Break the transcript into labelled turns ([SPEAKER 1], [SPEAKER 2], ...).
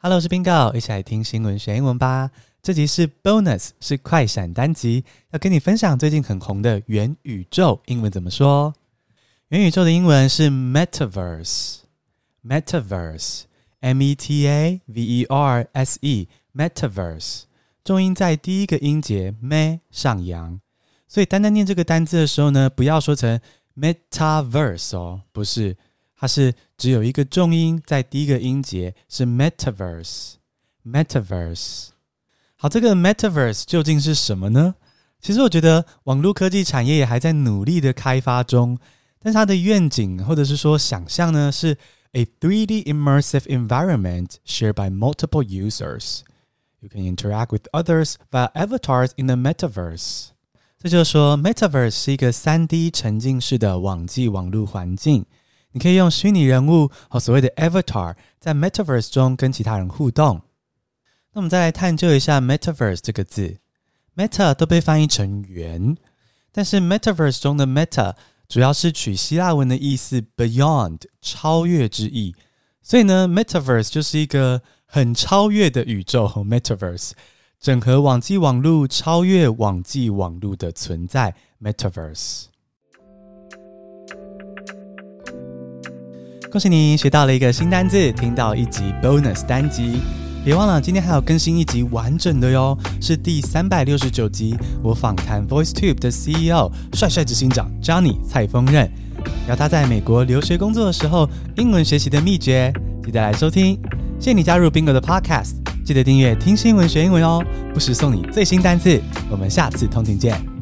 [SPEAKER 1] Hello，我是冰告一起来听新闻学英文吧。这集是 Bonus，是快闪单集，要跟你分享最近很红的元宇宙，英文怎么说？元宇宙的英文是 Metaverse，Metaverse，M-E-T-A-V-E-R-S-E，Metaverse，重音在第一个音节 me 上扬，所以单单念这个单字的时候呢，不要说成 Metaverse 哦，不是。它是只有一个重音在第一个音节，是 metaverse，metaverse。好，这个 metaverse 究竟是什么呢？其实我觉得网络科技产业也还在努力的开发中，但是它的愿景或者是说想象呢，是 a 3D immersive environment shared by multiple users. You can interact with others via avatars in the metaverse. 这就是说，metaverse 是一个 3D 沉浸式的网际网络环境。你可以用虚拟人物和所谓的 avatar 在 metaverse 中跟其他人互动。那我们再来探究一下 metaverse 这个字，meta 都被翻译成元，但是 metaverse 中的 meta 主要是取希腊文的意思 beyond 超越之意，所以呢，metaverse 就是一个很超越的宇宙。metaverse 整合网际网络，超越网际网络的存在。metaverse。恭喜你学到了一个新单字，听到一集 bonus 单集。别忘了今天还有更新一集完整的哟，是第三百六十九集。我访谈 VoiceTube 的 CEO 帅帅执行长 Johnny 蔡丰任，聊他在美国留学工作的时候英文学习的秘诀。记得来收听。谢谢你加入 Bingo 的 Podcast，记得订阅听新闻学英文哦，不时送你最新单字。我们下次通勤见。